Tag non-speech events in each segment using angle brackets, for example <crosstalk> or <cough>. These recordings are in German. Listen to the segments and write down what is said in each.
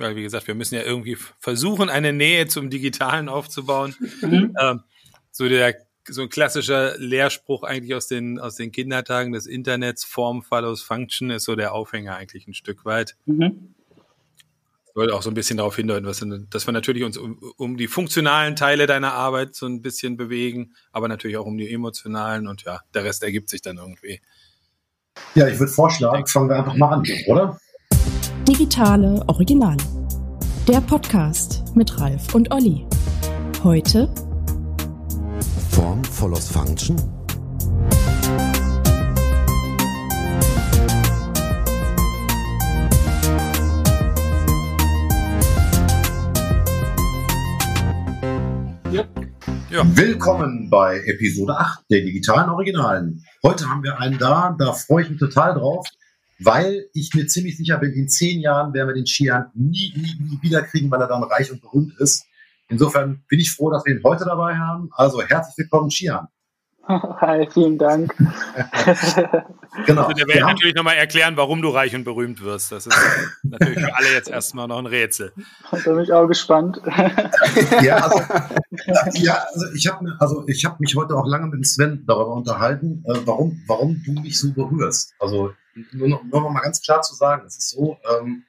weil wie gesagt, wir müssen ja irgendwie versuchen, eine Nähe zum Digitalen aufzubauen. Mhm. Ähm, so der so ein klassischer Lehrspruch eigentlich aus den aus den Kindertagen des Internets: Form follows Function ist so der Aufhänger eigentlich ein Stück weit. Mhm. Soll auch so ein bisschen darauf hindeuten, was, dass wir natürlich uns um, um die funktionalen Teile deiner Arbeit so ein bisschen bewegen, aber natürlich auch um die emotionalen und ja, der Rest ergibt sich dann irgendwie. Ja, ich würde vorschlagen, fangen wir einfach mal an, oder? Digitale Originale. Der Podcast mit Ralf und Olli. Heute Form follows Function. Ja. Willkommen bei Episode 8 der digitalen Originalen. Heute haben wir einen da, da freue ich mich total drauf, weil ich mir ziemlich sicher bin, in zehn Jahren werden wir den Skiern nie, nie, nie wiederkriegen, weil er dann reich und berühmt ist. Insofern bin ich froh, dass wir ihn heute dabei haben. Also herzlich willkommen, Skian. <laughs> Hi, vielen Dank. <laughs> genau. Also der Welt natürlich nochmal erklären, warum du reich und berühmt wirst. Das ist natürlich für alle jetzt erstmal noch ein Rätsel. <laughs> Da bin ich auch gespannt. ja, also, ja, also ich habe also hab mich heute auch lange mit Sven darüber unterhalten, äh, warum, warum du mich so berührst. Also nur noch, nur noch mal ganz klar zu sagen, es ist so, ähm,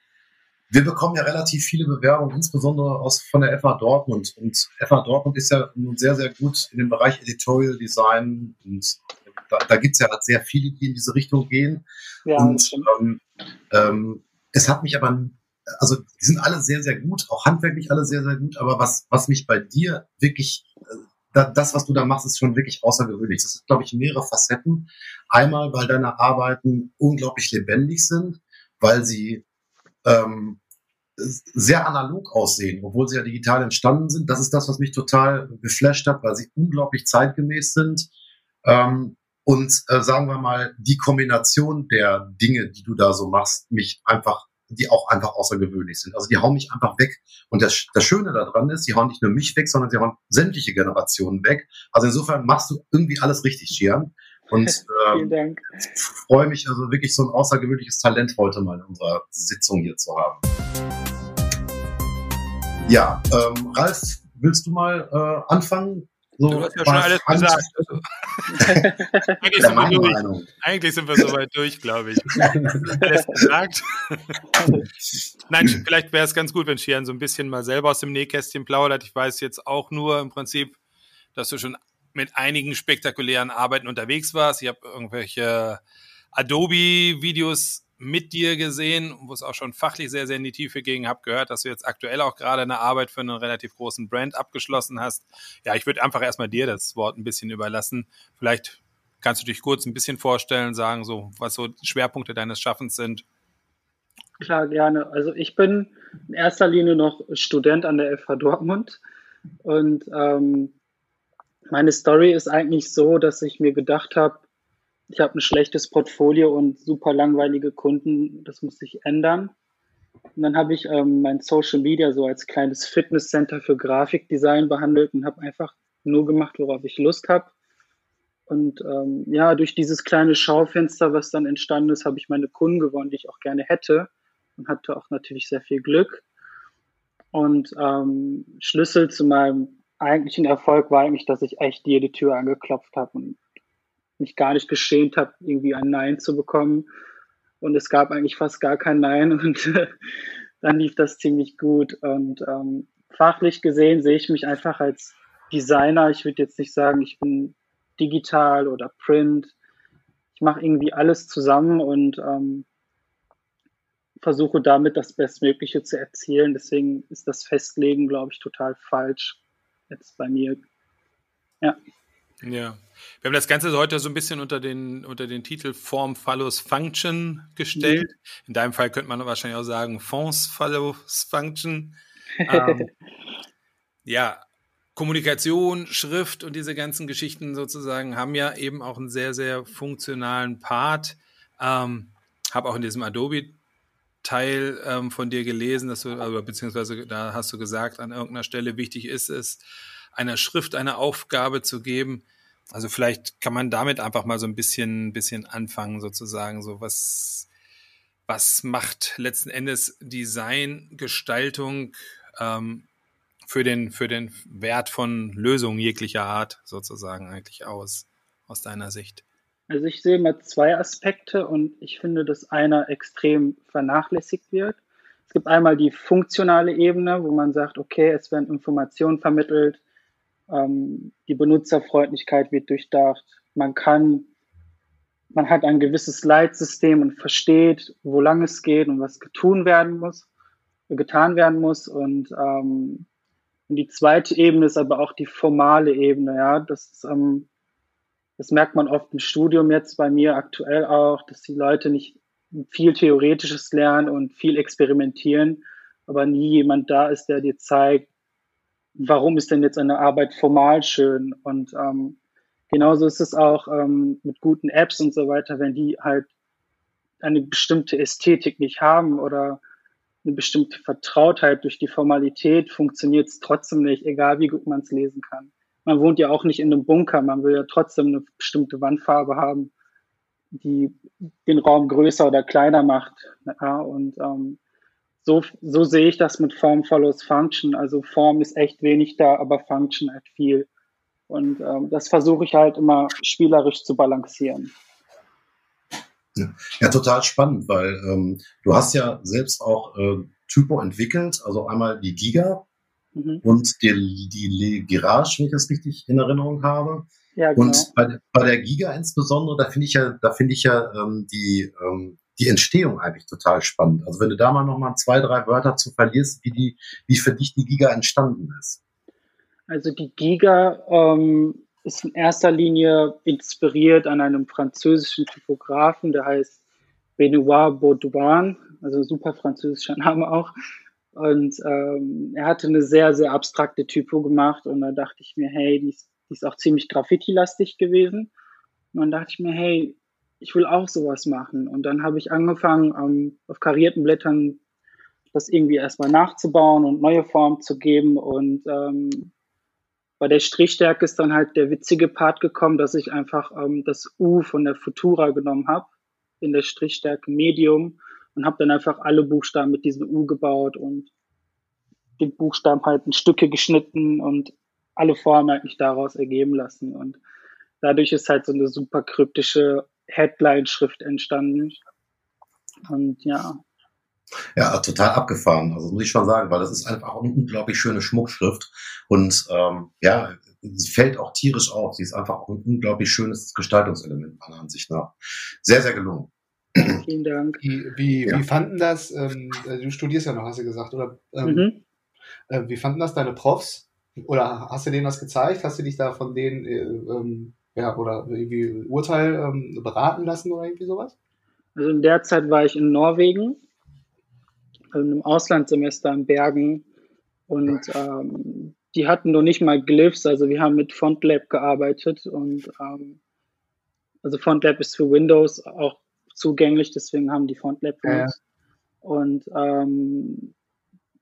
wir bekommen ja relativ viele Bewerbungen, insbesondere aus, von der FA Dortmund. Und FA Dortmund ist ja nun sehr, sehr gut in dem Bereich Editorial Design. Und da, da gibt es ja sehr viele, die in diese Richtung gehen. Ja, und ähm, ähm, es hat mich aber, also die sind alle sehr, sehr gut, auch handwerklich alle sehr, sehr gut. Aber was, was mich bei dir wirklich, äh, das, was du da machst, ist schon wirklich außergewöhnlich. Das ist, glaube ich, mehrere Facetten. Einmal, weil deine Arbeiten unglaublich lebendig sind, weil sie ähm, sehr analog aussehen, obwohl sie ja digital entstanden sind. Das ist das, was mich total geflasht hat, weil sie unglaublich zeitgemäß sind. Ähm, und äh, sagen wir mal, die Kombination der Dinge, die du da so machst, mich einfach, die auch einfach außergewöhnlich sind. Also die hauen mich einfach weg. Und das, das Schöne daran ist, die hauen nicht nur mich weg, sondern sie hauen sämtliche Generationen weg. Also insofern machst du irgendwie alles richtig, Schian. Und <laughs> ähm, freue mich also wirklich so ein außergewöhnliches Talent heute mal in unserer Sitzung hier zu haben. Ja, ähm, Ralf, willst du mal äh, anfangen? So, du hast ja schon alles gesagt. Also, <laughs> eigentlich, sind wir durch. eigentlich sind wir soweit durch, glaube ich. <laughs> alles gesagt. Nein, vielleicht wäre es ganz gut, wenn Shian so ein bisschen mal selber aus dem Nähkästchen plaudert. Ich weiß jetzt auch nur im Prinzip, dass du schon mit einigen spektakulären Arbeiten unterwegs warst. Ich habe irgendwelche Adobe-Videos mit dir gesehen, wo es auch schon fachlich sehr, sehr in die Tiefe ging. Habe gehört, dass du jetzt aktuell auch gerade eine Arbeit für einen relativ großen Brand abgeschlossen hast. Ja, ich würde einfach erstmal dir das Wort ein bisschen überlassen. Vielleicht kannst du dich kurz ein bisschen vorstellen, sagen, so, was so Schwerpunkte deines Schaffens sind. Klar, gerne. Also ich bin in erster Linie noch Student an der FH Dortmund und ähm, meine Story ist eigentlich so, dass ich mir gedacht habe, ich habe ein schlechtes Portfolio und super langweilige Kunden, das muss sich ändern. Und dann habe ich ähm, mein Social Media so als kleines Fitnesscenter für Grafikdesign behandelt und habe einfach nur gemacht, worauf ich Lust habe. Und ähm, ja, durch dieses kleine Schaufenster, was dann entstanden ist, habe ich meine Kunden gewonnen, die ich auch gerne hätte und hatte auch natürlich sehr viel Glück. Und ähm, Schlüssel zu meinem eigentlichen Erfolg war eigentlich, dass ich echt jede Tür angeklopft habe und mich gar nicht geschämt habe, irgendwie ein Nein zu bekommen. Und es gab eigentlich fast gar kein Nein <laughs> und dann lief das ziemlich gut. Und ähm, fachlich gesehen sehe ich mich einfach als Designer. Ich würde jetzt nicht sagen, ich bin digital oder print. Ich mache irgendwie alles zusammen und ähm, versuche damit das Bestmögliche zu erzielen. Deswegen ist das Festlegen, glaube ich, total falsch jetzt bei mir. Ja. Ja. Wir haben das Ganze heute so ein bisschen unter den, unter den Titel Form follows Function gestellt. Mhm. In deinem Fall könnte man wahrscheinlich auch sagen Fonds follows Function. ähm, <laughs> ja, Kommunikation, Schrift und diese ganzen Geschichten sozusagen haben ja eben auch einen sehr, sehr funktionalen Part. Ähm, habe auch in diesem Adobe-Teil ähm, von dir gelesen, dass du, also, beziehungsweise da hast du gesagt, an irgendeiner Stelle wichtig ist es, einer Schrift eine Aufgabe zu geben, also vielleicht kann man damit einfach mal so ein bisschen, bisschen anfangen, sozusagen, so was, was macht letzten Endes Design, Gestaltung ähm, für, den, für den Wert von Lösungen jeglicher Art sozusagen eigentlich aus, aus deiner Sicht? Also ich sehe immer zwei Aspekte und ich finde, dass einer extrem vernachlässigt wird. Es gibt einmal die funktionale Ebene, wo man sagt, okay, es werden Informationen vermittelt, ähm, die Benutzerfreundlichkeit wird durchdacht, man kann, man hat ein gewisses Leitsystem und versteht, wo lang es geht und was getun werden muss, getan werden muss. Und, ähm, und die zweite Ebene ist aber auch die formale Ebene, ja. Das ist, ähm, das merkt man oft im Studium jetzt bei mir aktuell auch, dass die Leute nicht viel Theoretisches lernen und viel experimentieren, aber nie jemand da ist, der dir zeigt, warum ist denn jetzt eine Arbeit formal schön? Und ähm, genauso ist es auch ähm, mit guten Apps und so weiter, wenn die halt eine bestimmte Ästhetik nicht haben oder eine bestimmte Vertrautheit durch die Formalität, funktioniert es trotzdem nicht, egal wie gut man es lesen kann. Man wohnt ja auch nicht in einem Bunker, man will ja trotzdem eine bestimmte Wandfarbe haben die den Raum größer oder kleiner macht. Ja, und ähm, so, so sehe ich das mit Form follows Function. Also Form ist echt wenig da, aber Function hat viel. Und ähm, das versuche ich halt immer spielerisch zu balancieren. Ja, ja total spannend, weil ähm, du hast ja selbst auch äh, Typo entwickelt, also einmal die Giga mhm. und die, die Garage, wenn ich das richtig in Erinnerung habe. Ja, genau. Und bei, bei der Giga insbesondere, da finde ich ja, da finde ich ja ähm, die, ähm, die Entstehung eigentlich total spannend. Also wenn du da mal nochmal zwei, drei Wörter zu verlierst, wie die, wie für dich die Giga entstanden ist. Also die Giga ähm, ist in erster Linie inspiriert an einem französischen Typografen, der heißt Benoit Baudouin, also super französischer Name auch. Und ähm, er hatte eine sehr, sehr abstrakte Typo gemacht und da dachte ich mir, hey, die ist die ist auch ziemlich Graffiti-lastig gewesen. Und dann dachte ich mir, hey, ich will auch sowas machen. Und dann habe ich angefangen, ähm, auf karierten Blättern das irgendwie erstmal nachzubauen und neue Formen zu geben. Und ähm, bei der Strichstärke ist dann halt der witzige Part gekommen, dass ich einfach ähm, das U von der Futura genommen habe, in der Strichstärke Medium, und habe dann einfach alle Buchstaben mit diesem U gebaut und den Buchstaben halt in Stücke geschnitten und alle Formen eigentlich daraus ergeben lassen. Und dadurch ist halt so eine super kryptische Headline-Schrift entstanden. Und ja. Ja, total abgefahren. Also muss ich schon sagen, weil das ist einfach auch eine unglaublich schöne Schmuckschrift. Und ähm, ja, sie fällt auch tierisch auf. Sie ist einfach auch ein unglaublich schönes Gestaltungselement meiner Ansicht nach. Sehr, sehr gelungen. Vielen Dank. Wie, wie, ja. wie fanden das, ähm, du studierst ja noch, hast du gesagt, oder? Ähm, mhm. äh, wie fanden das deine Profs? Oder hast du denen das gezeigt? Hast du dich da von denen, äh, ähm, ja, oder irgendwie Urteil ähm, beraten lassen oder irgendwie sowas? Also in der Zeit war ich in Norwegen, also im Auslandssemester in Bergen und ähm, die hatten noch nicht mal Glyphs, also wir haben mit FontLab gearbeitet und ähm, also FontLab ist für Windows auch zugänglich, deswegen haben die FontLab uns. Ja. Und ähm,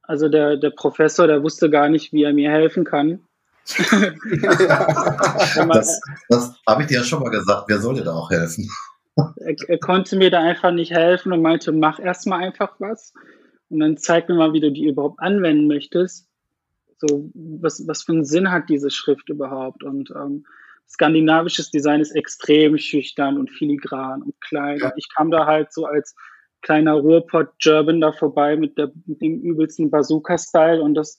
also der, der Professor, der wusste gar nicht, wie er mir helfen kann. Das, das habe ich dir ja schon mal gesagt. Wer soll dir da auch helfen? er, er, konnte mir da einfach nicht helfen und meinte, mach erstmal einfach was und dann zeig mir mal, wie du die überhaupt anwenden möchtest. So, was, was für einen Sinn hat diese Schrift überhaupt? Und ähm, skandinavisches Design ist extrem schüchtern und filigran und klein. Ja. Ich kam da halt so als kleiner Ruhrpott-German da vorbei mit, der, mit dem übelsten Bazooka-Style und das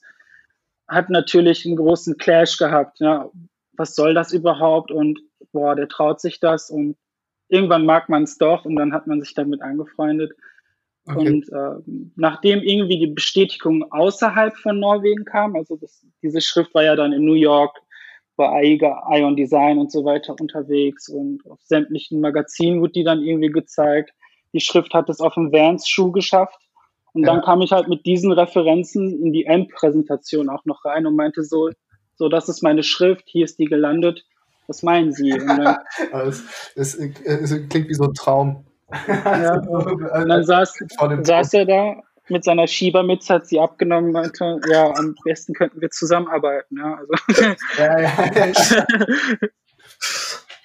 hat natürlich einen großen Clash gehabt. Ja. Was soll das überhaupt? Und boah, der traut sich das und irgendwann mag man es doch und dann hat man sich damit angefreundet. Okay. Und äh, nachdem irgendwie die Bestätigung außerhalb von Norwegen kam, also das, diese Schrift war ja dann in New York bei AIGA, Ion Design und so weiter unterwegs und auf sämtlichen Magazinen wurde die dann irgendwie gezeigt. Die Schrift hat es auf dem Vans-Schuh geschafft. Und ja. dann kam ich halt mit diesen Referenzen in die Endpräsentation auch noch rein und meinte so, so, das ist meine Schrift, hier ist die gelandet. Was meinen Sie? Dann, das, das, das, klingt wie so ein Traum. Ja, <laughs> und dann saß, saß er da mit seiner Schiebermütze, hat sie abgenommen und meinte, ja, am besten könnten wir zusammenarbeiten. Ja, also. <laughs> ja, ja, ja.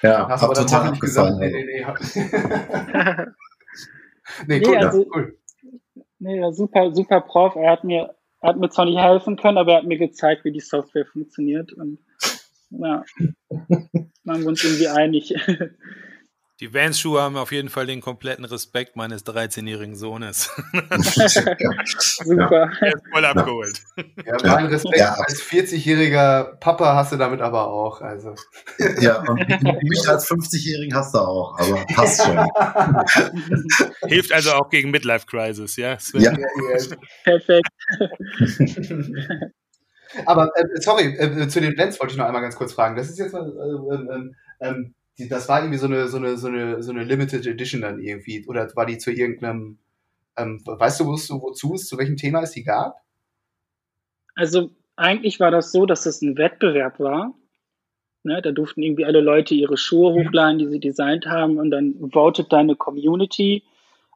<laughs> ja hab total abgefallen. Gesagt, nee, nee, nee. nee, cool, also, cool. Nee, super, super Prof. Er hat mir, er hat mir zwar nicht helfen können, aber er hat mir gezeigt, wie die Software funktioniert. Und ja, <laughs> waren wir uns irgendwie einig. Die Vans-Schuhe haben auf jeden Fall den kompletten Respekt meines 13-jährigen Sohnes. <laughs> Super. Er ist voll abgeholt. Ja, mein Respekt ja. als 40-jähriger Papa hast du damit aber auch. Also. Ja, und mich als 50-jährigen hast du auch, aber passt schon. <laughs> Hilft also auch gegen Midlife-Crisis, ja? Sven? Ja. Perfekt. Aber äh, sorry, äh, zu den Blends wollte ich noch einmal ganz kurz fragen. Das ist jetzt mal, äh, ähm, ähm, die, das war irgendwie so eine, so eine, so eine, so eine Limited Edition dann irgendwie. Oder war die zu irgendeinem, ähm, weißt du, wozu, wozu es, zu welchem Thema es die gab? Also eigentlich war das so, dass es ein Wettbewerb war. Ne, da durften irgendwie alle Leute ihre Schuhe mhm. hochladen, die sie designt haben, und dann votet deine Community.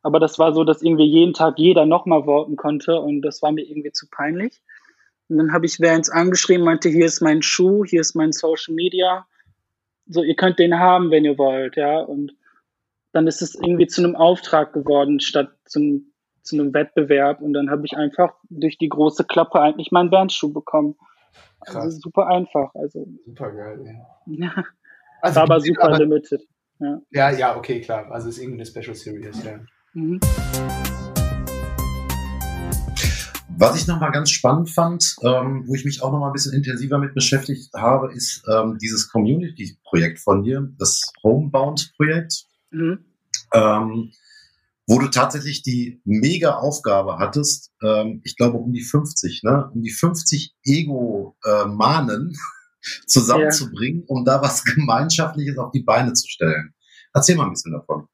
Aber das war so, dass irgendwie jeden Tag jeder nochmal voten konnte und das war mir irgendwie zu peinlich. Und dann habe ich Vans angeschrieben, meinte, hier ist mein Schuh, hier ist mein Social Media so, ihr könnt den haben, wenn ihr wollt, ja. Und dann ist es irgendwie zu einem Auftrag geworden, statt zum, zu einem Wettbewerb. Und dann habe ich einfach durch die große Klappe eigentlich meinen Bandschuh bekommen. Also Krass. Also super einfach. Also, super geil, ja. ja. Also, war aber super aber, limited. Ja. ja, ja, okay, klar. Also es ist irgendeine Special Series, ja. Mhm. Was ich nochmal ganz spannend fand, ähm, wo ich mich auch nochmal ein bisschen intensiver mit beschäftigt habe, ist ähm, dieses Community-Projekt von dir, das Homebound-Projekt, mhm. ähm, wo du tatsächlich die mega Aufgabe hattest, ähm, ich glaube um die 50, ne, um die 50 Ego-Mahnen <laughs> zusammenzubringen, ja. um da was Gemeinschaftliches auf die Beine zu stellen. Erzähl mal ein bisschen davon.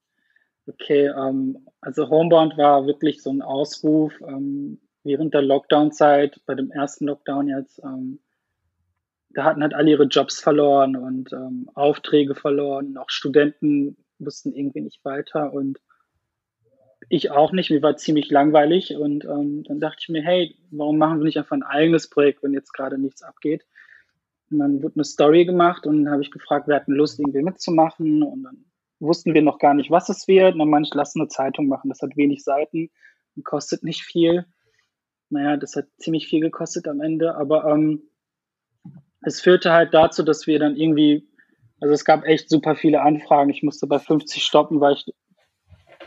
Okay, ähm, also Homebound war wirklich so ein Ausruf, ähm, während der Lockdown-Zeit, bei dem ersten Lockdown jetzt, ähm, da hatten halt alle ihre Jobs verloren und ähm, Aufträge verloren. Auch Studenten wussten irgendwie nicht weiter und ich auch nicht. Mir war ziemlich langweilig und ähm, dann dachte ich mir, hey, warum machen wir nicht einfach ein eigenes Projekt, wenn jetzt gerade nichts abgeht? Und dann wurde eine Story gemacht und dann habe ich gefragt, wer hat Lust, irgendwie mitzumachen und dann wussten wir noch gar nicht, was es wird. Und dann meinte ich, lass eine Zeitung machen. Das hat wenig Seiten und kostet nicht viel naja, das hat ziemlich viel gekostet am Ende, aber ähm, es führte halt dazu, dass wir dann irgendwie, also es gab echt super viele Anfragen. Ich musste bei 50 stoppen, weil ich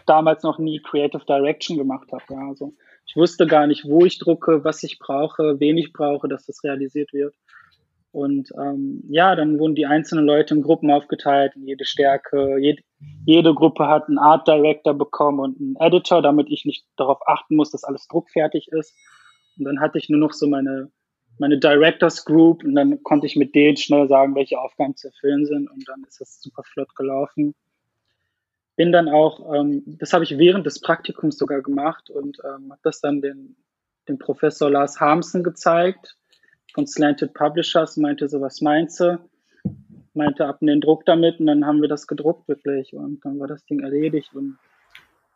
damals noch nie Creative Direction gemacht habe. Ja. Also ich wusste gar nicht, wo ich drucke, was ich brauche, wen ich brauche, dass das realisiert wird. Und ähm, ja, dann wurden die einzelnen Leute in Gruppen aufgeteilt, in jede Stärke. Jede, jede Gruppe hat einen Art Director bekommen und einen Editor, damit ich nicht darauf achten muss, dass alles druckfertig ist. Und dann hatte ich nur noch so meine, meine Directors Group und dann konnte ich mit denen schnell sagen, welche Aufgaben zu erfüllen sind. Und dann ist das super flott gelaufen. Bin dann auch, ähm, das habe ich während des Praktikums sogar gemacht und ähm, habe das dann den, dem Professor Lars Harmsen gezeigt von Slanted Publishers, meinte so, was meinst du? Meinte ab in den Druck damit und dann haben wir das gedruckt wirklich und dann war das Ding erledigt und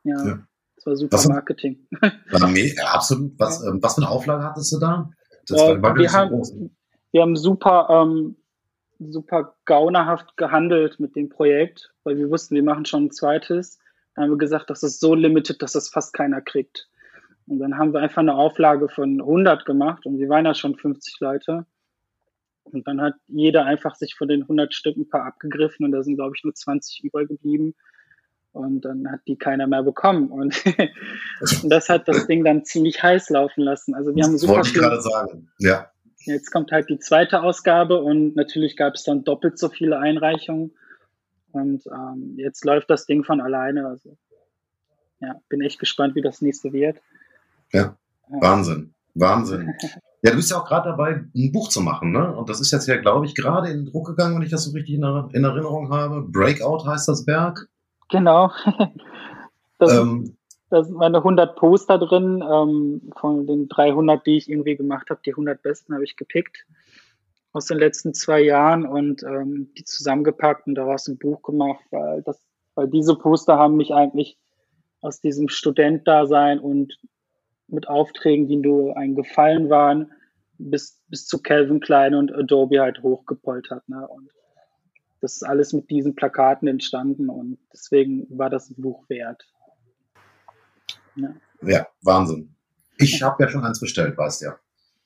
ja, ja. das war super was, Marketing. War <laughs> mega, absolut. Was, ähm, was für eine Auflage hattest du da? Das äh, war, wir, haben, wir haben super, ähm, super gaunerhaft gehandelt mit dem Projekt, weil wir wussten, wir machen schon ein zweites. Dann haben wir gesagt, das ist so limited, dass das fast keiner kriegt. Und dann haben wir einfach eine Auflage von 100 gemacht und wir waren ja schon 50 Leute. Und dann hat jeder einfach sich von den 100 Stück ein paar abgegriffen und da sind, glaube ich, nur 20 übergeblieben. Und dann hat die keiner mehr bekommen. Und, und <laughs> das hat das Ding dann ziemlich heiß laufen lassen. Also wir haben super Wollte ich gerade sagen, ja. Jetzt kommt halt die zweite Ausgabe und natürlich gab es dann doppelt so viele Einreichungen. Und ähm, jetzt läuft das Ding von alleine. Also ja, bin echt gespannt, wie das nächste wird. Ja, Wahnsinn, Wahnsinn. <laughs> Ja, du bist ja auch gerade dabei, ein Buch zu machen, ne? Und das ist jetzt ja, glaube ich, gerade in den Druck gegangen, wenn ich das so richtig in, in Erinnerung habe. Breakout heißt das Werk. Genau. <laughs> Das, ähm, da sind meine 100 Poster drin. Ähm, von den 300, die ich irgendwie gemacht habe, die 100 besten habe ich gepickt aus den letzten zwei Jahren und ähm, die zusammengepackt und daraus ein Buch gemacht, weil, das, weil diese Poster haben mich eigentlich aus diesem Studentdasein und mit Aufträgen, die nur ein Gefallen waren, bis, bis zu Calvin Klein und Adobe halt hochgepoltert. Ne? Und das ist alles mit diesen Plakaten entstanden und deswegen war das Buch wert. Ja, ja Wahnsinn. Ich habe ja schon eins bestellt, weißt ja.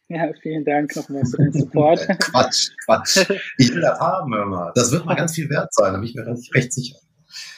Ja, vielen Dank nochmal für den Support. <laughs> Quatsch, Quatsch. Ich will das haben, mal. Das wird mal ganz viel wert sein, da bin ich mir recht, sicher.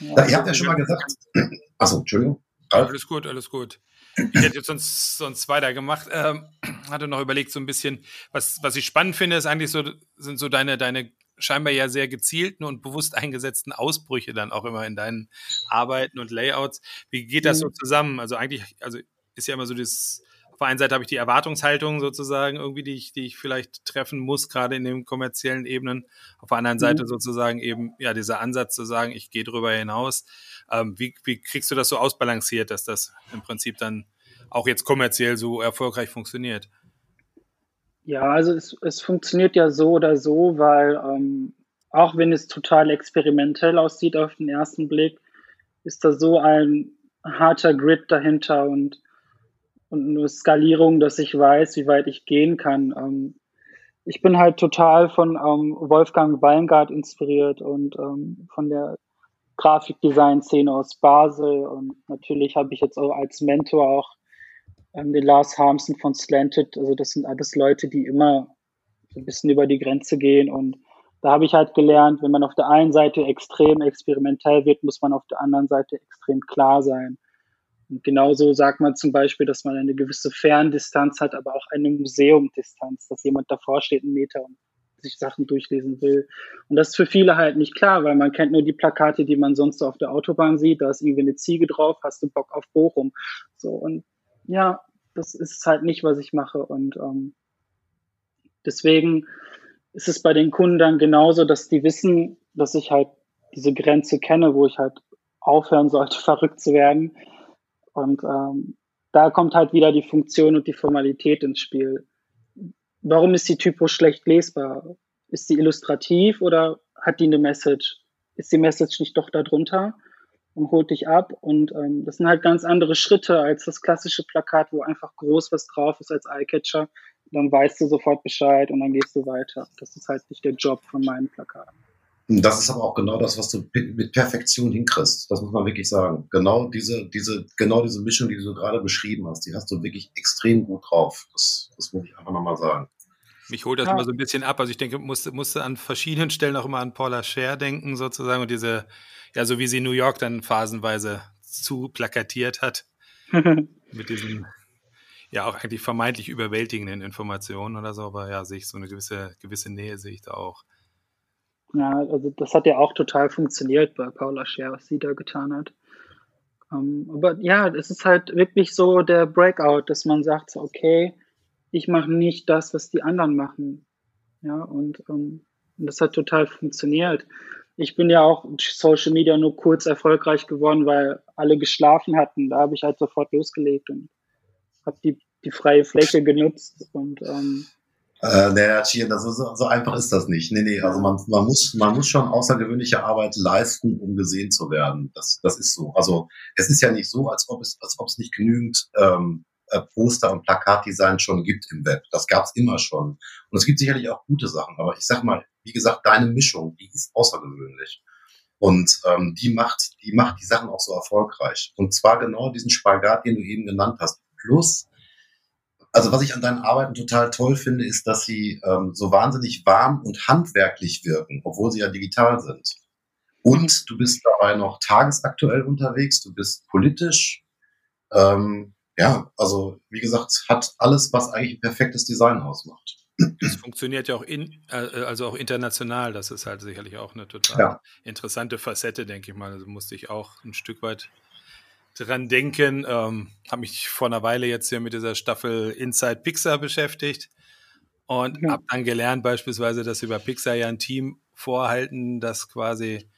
Ja, ihr habt ja schon mal gesagt. <clears throat> Achso, Entschuldigung. Alles gut, alles gut. Ich hätte jetzt sonst, sonst weitergemacht. Ähm, <clears throat> hatte noch überlegt, so ein bisschen, was, was ich spannend finde, ist eigentlich so, sind so deine, deine scheinbar ja sehr gezielten und bewusst eingesetzten Ausbrüche dann auch immer in deinen Arbeiten und Layouts. Wie geht das so mhm. zusammen? Also eigentlich, also ist ja immer so das, auf der einen Seite habe ich die Erwartungshaltung sozusagen irgendwie, die ich, die ich vielleicht treffen muss, gerade in den kommerziellen Ebenen. Auf der anderen Seite mhm. sozusagen eben, ja, dieser Ansatz zu sagen, ich gehe drüber hinaus. Ähm, wie, wie kriegst du das so ausbalanciert, dass das im Prinzip dann auch jetzt kommerziell so erfolgreich funktioniert? Ja, also es, es funktioniert ja so oder so, weil ähm, auch wenn es total experimentell aussieht auf den ersten Blick, ist da so ein harter Grid dahinter und, und eine Skalierung, dass ich weiß, wie weit ich gehen kann. Ähm, ich bin halt total von ähm, Wolfgang Weingart inspiriert und ähm, von der Grafikdesign-Szene aus Basel. Und natürlich habe ich jetzt auch als Mentor auch ähm, den Lars Harmsen von Slanted. Also das sind alles Leute, die immer ein bisschen über die Grenze gehen. Und da habe ich halt gelernt, wenn man auf der einen Seite extrem experimentell wird, muss man auf der anderen Seite extrem klar sein. Und genauso sagt man zum Beispiel, dass man eine gewisse Ferndistanz hat, aber auch eine Museumdistanz, dass jemand davor steht, einen Meter und sich Sachen durchlesen will. Und das ist für viele halt nicht klar, weil man kennt nur die Plakate, die man sonst so auf der Autobahn sieht. Da ist irgendwie eine Ziege drauf, hast du Bock auf Bochum. So, und ja, das ist halt nicht, was ich mache. Und ähm, deswegen ist es bei den Kunden dann genauso, dass die wissen, dass ich halt diese Grenze kenne, wo ich halt aufhören sollte, <laughs> verrückt zu werden. Und ähm, da kommt halt wieder die Funktion und die Formalität ins Spiel. Warum ist die Typo schlecht lesbar? Ist sie illustrativ oder hat die eine Message? Ist die Message nicht doch darunter? und holt dich ab. Und ähm, das sind halt ganz andere Schritte als das klassische Plakat, wo einfach groß was drauf ist als Eyecatcher. Dann weißt du sofort Bescheid und dann gehst du weiter. Das ist halt nicht der Job von meinen Plakaten. Das ist aber auch genau das, was du mit Perfektion hinkriegst. Das muss man wirklich sagen. Genau diese, diese, genau diese Mischung, die du gerade beschrieben hast, die hast du wirklich extrem gut drauf. Das, das muss ich einfach nochmal sagen. Mich holt das ja. immer so ein bisschen ab. Also ich denke, musste, musste an verschiedenen Stellen auch immer an Paula Scher denken, sozusagen, und diese, ja, so wie sie New York dann phasenweise zu plakatiert hat. <laughs> mit diesen, ja, auch eigentlich vermeintlich überwältigenden Informationen oder so, aber ja, sehe ich so eine gewisse, gewisse Nähe, sehe ich da auch. Ja, also das hat ja auch total funktioniert bei Paula Scher, was sie da getan hat. Um, ähm, aber ja, es ist halt wirklich so der Breakout, dass man sagt, so, okay, ich mache nicht das, was die anderen machen. Ja, und, um, und das hat total funktioniert ich bin ja auch Social Media nur kurz erfolgreich geworden, weil alle geschlafen hatten. Da habe ich halt sofort losgelegt und habe die, die freie Fläche genutzt und ähm, äh, naja, Chien, das ist, so, so einfach ist das nicht. Nee, nee, also man, man, muss, man muss schon außergewöhnliche Arbeit leisten, um gesehen zu werden. Das, das ist so. Also es ist ja nicht so, als ob es, als ob es nicht genügend ähm, äh, Poster und Plakatdesign schon gibt im Web. Das gab es immer schon. Und es gibt sicherlich auch gute Sachen, aber ich sag mal, wie gesagt, deine Mischung, die ist außergewöhnlich. Und ähm, die macht, die macht die Sachen auch so erfolgreich. Und zwar genau diesen Spagat, den du eben genannt hast. Plus, also was ich an deinen Arbeiten total toll finde, ist, dass sie ähm, so wahnsinnig warm und handwerklich wirken, obwohl sie ja digital sind. Und du bist dabei noch tagesaktuell unterwegs, du bist politisch. Ähm, ja, also wie gesagt, hat alles, was eigentlich ein perfektes Design ausmacht. Das funktioniert ja auch in, äh, also auch international. Das ist halt sicherlich auch eine total ja. interessante Facette, denke ich mal. Also musste ich auch ein Stück weit dran denken. Ähm, Habe mich vor einer Weile jetzt hier mit dieser Staffel Inside Pixar beschäftigt und ja. habe dann gelernt, beispielsweise, dass über Pixar ja ein Team vorhalten, das quasi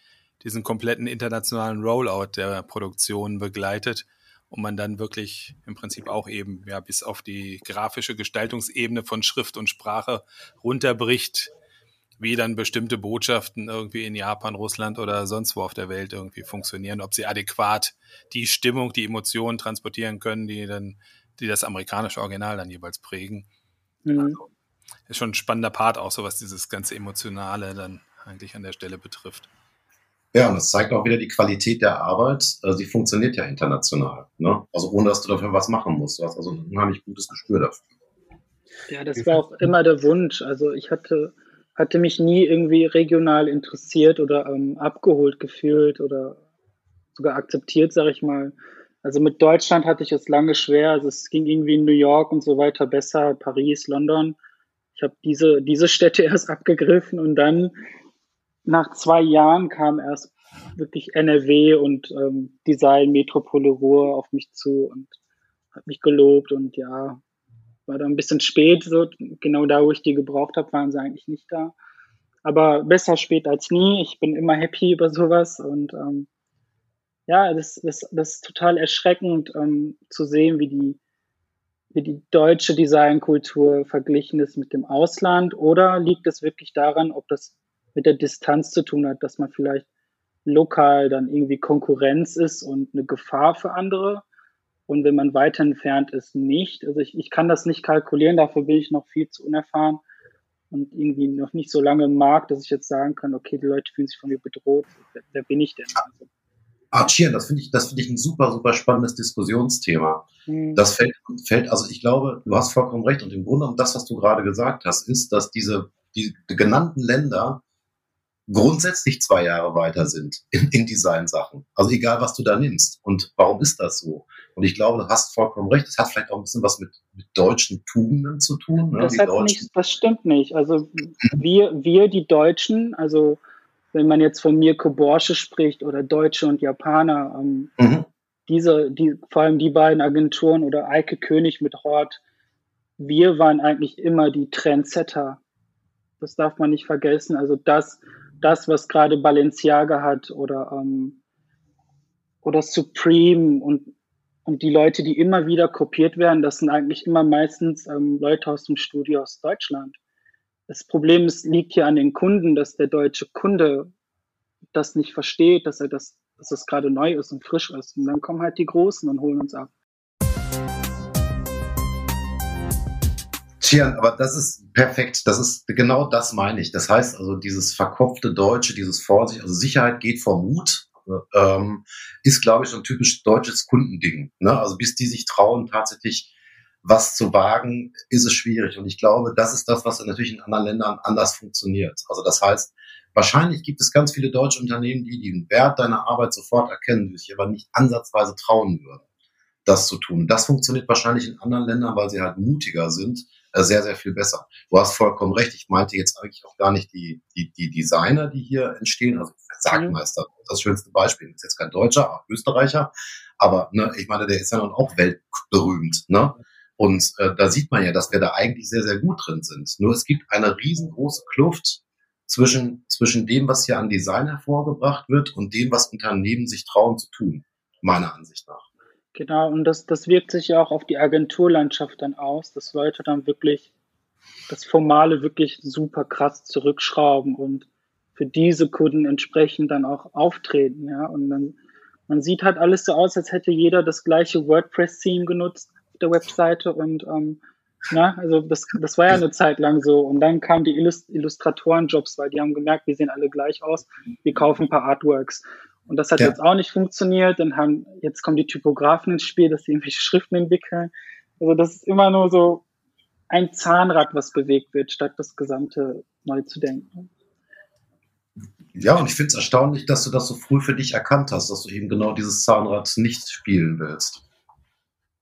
diesen kompletten internationalen Rollout der Produktion begleitet und man dann wirklich im Prinzip auch eben ja bis auf die grafische Gestaltungsebene von Schrift und Sprache runterbricht, wie dann bestimmte Botschaften irgendwie in Japan, Russland oder sonst wo auf der Welt irgendwie funktionieren, ob sie adäquat die Stimmung, die Emotionen transportieren können, die dann, die das amerikanische Original dann jeweils prägen. Mhm. Also, ist schon ein spannender Part auch so, was dieses ganze Emotionale dann eigentlich an der Stelle betrifft. Ja, und das zeigt auch wieder die Qualität der Arbeit. Also sie funktioniert ja international. Ne? Also ohne, dass du dafür was machen musst. Du hast also ein unheimlich gutes Gespür dafür. Ja, das war auch immer der Wunsch. Also ich hatte, hatte mich nie irgendwie regional interessiert oder ähm, abgeholt gefühlt oder sogar akzeptiert, sage ich mal. Also mit Deutschland hatte ich es lange schwer. Also es ging irgendwie in New York und so weiter besser, Paris, London. Ich habe diese, diese Städte <laughs> erst abgegriffen und dann nach zwei Jahren kam erst wirklich NRW und ähm, Design Metropole Ruhr auf mich zu und hat mich gelobt und ja, war da ein bisschen spät, so genau da, wo ich die gebraucht habe, waren sie eigentlich nicht da. Aber besser spät als nie. Ich bin immer happy über sowas und ähm, ja, das, das, das ist total erschreckend ähm, zu sehen, wie die, wie die deutsche Designkultur verglichen ist mit dem Ausland. Oder liegt es wirklich daran, ob das mit der Distanz zu tun hat, dass man vielleicht lokal dann irgendwie Konkurrenz ist und eine Gefahr für andere? Und wenn man weiter entfernt ist, nicht. Also ich, ich kann das nicht kalkulieren, dafür bin ich noch viel zu unerfahren und irgendwie noch nicht so lange im Markt, dass ich jetzt sagen kann, okay, die Leute fühlen sich von mir bedroht. Wer, wer bin ich denn? Also, Chian, das finde ich, das finde ich ein super, super spannendes Diskussionsthema. Mhm. Das fällt, fällt, also ich glaube, du hast vollkommen recht. Und im Grunde um das, was du gerade gesagt hast, ist, dass diese, die genannten Länder grundsätzlich zwei Jahre weiter sind in, in Designsachen. Also egal, was du da nimmst. Und warum ist das so? Und ich glaube, du hast vollkommen recht. Das hat vielleicht auch ein bisschen was mit, mit deutschen Tugenden zu tun. Ne? Das, hat nicht, das stimmt nicht. Also wir, wir, die Deutschen, also wenn man jetzt von Mirko Borsche spricht oder Deutsche und Japaner, ähm, mhm. diese, die, vor allem die beiden Agenturen oder Eike König mit Hort, wir waren eigentlich immer die Trendsetter. Das darf man nicht vergessen. Also das, das was gerade Balenciaga hat oder, ähm, oder Supreme und, und die Leute, die immer wieder kopiert werden, das sind eigentlich immer meistens ähm, Leute aus dem Studio aus Deutschland. Das Problem ist, liegt hier an den Kunden, dass der deutsche Kunde das nicht versteht, dass er das, dass das gerade neu ist und frisch ist. Und dann kommen halt die Großen und holen uns ab. Tian, aber das ist perfekt. Das ist genau das meine ich. Das heißt also, dieses verkopfte Deutsche, dieses Vorsicht, also Sicherheit geht vor Mut, ähm, ist, glaube ich, so ein typisch deutsches Kundending. Ne? Also bis die sich trauen, tatsächlich was zu wagen, ist es schwierig. Und ich glaube, das ist das, was natürlich in anderen Ländern anders funktioniert. Also das heißt, wahrscheinlich gibt es ganz viele deutsche Unternehmen, die den Wert deiner Arbeit sofort erkennen, die sich aber nicht ansatzweise trauen würden, das zu tun. Das funktioniert wahrscheinlich in anderen Ländern, weil sie halt mutiger sind, sehr, sehr viel besser. Du hast vollkommen recht. Ich meinte jetzt eigentlich auch gar nicht die, die, die Designer, die hier entstehen, also Sargmeister, das schönste Beispiel. ist jetzt kein Deutscher, auch Österreicher, aber ne, ich meine, der ist ja nun auch weltberühmt. Ne? Und äh, da sieht man ja, dass wir da eigentlich sehr, sehr gut drin sind. Nur es gibt eine riesengroße Kluft zwischen, zwischen dem, was hier an Design hervorgebracht wird und dem, was Unternehmen sich trauen zu tun, meiner Ansicht nach. Genau, und das, das wirkt sich ja auch auf die Agenturlandschaft dann aus, dass Leute dann wirklich das Formale wirklich super krass zurückschrauben und für diese Kunden entsprechend dann auch auftreten, ja. Und dann, man sieht halt alles so aus, als hätte jeder das gleiche WordPress-Theme genutzt der Webseite und ähm, na, also das, das war ja eine Zeit lang so. Und dann kamen die Illust Illustratorenjobs, weil die haben gemerkt, wir sehen alle gleich aus, wir kaufen ein paar Artworks. Und das hat ja. jetzt auch nicht funktioniert. Dann haben, jetzt kommen die Typografen ins Spiel, dass sie irgendwelche Schriften entwickeln. Also das ist immer nur so ein Zahnrad, was bewegt wird, statt das Gesamte neu zu denken. Ja, und ich finde es erstaunlich, dass du das so früh für dich erkannt hast, dass du eben genau dieses Zahnrad nicht spielen willst.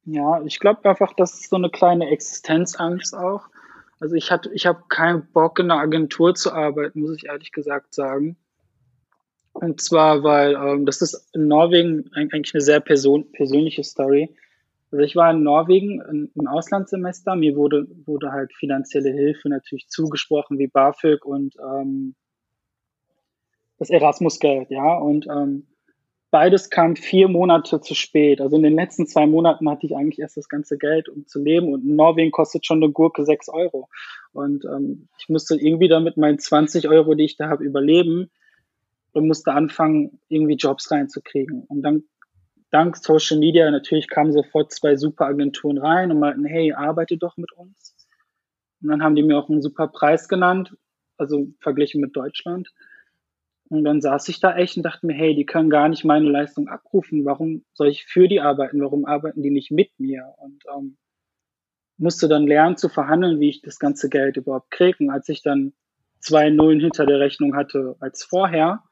Ja, ich glaube einfach, das ist so eine kleine Existenzangst auch. Also ich hatte, ich habe keinen Bock in einer Agentur zu arbeiten, muss ich ehrlich gesagt sagen. Und zwar, weil ähm, das ist in Norwegen eigentlich eine sehr person persönliche Story. Also ich war in Norwegen im Auslandssemester, mir wurde, wurde halt finanzielle Hilfe natürlich zugesprochen, wie BAföG und ähm, das Erasmus-Geld, ja. Und ähm, Beides kam vier Monate zu spät. Also in den letzten zwei Monaten hatte ich eigentlich erst das ganze Geld, um zu leben. Und in Norwegen kostet schon eine Gurke sechs Euro. Und ähm, ich musste irgendwie damit meinen 20 Euro, die ich da habe, überleben und musste anfangen, irgendwie Jobs reinzukriegen. Und dann, dank Social Media, natürlich kamen sofort zwei super Agenturen rein und meinten, hey, arbeite doch mit uns. Und dann haben die mir auch einen super Preis genannt, also verglichen mit Deutschland Und dann saß ich da echt und dachte mir, hey, die können gar nicht meine Leistung abrufen. Warum soll ich für die arbeiten? Warum arbeiten die nicht mit mir? Und ähm, musste dann lernen zu verhandeln, wie ich das ganze Geld überhaupt kriege. Und als ich dann zwei Nullen hinter der Rechnung hatte als vorher,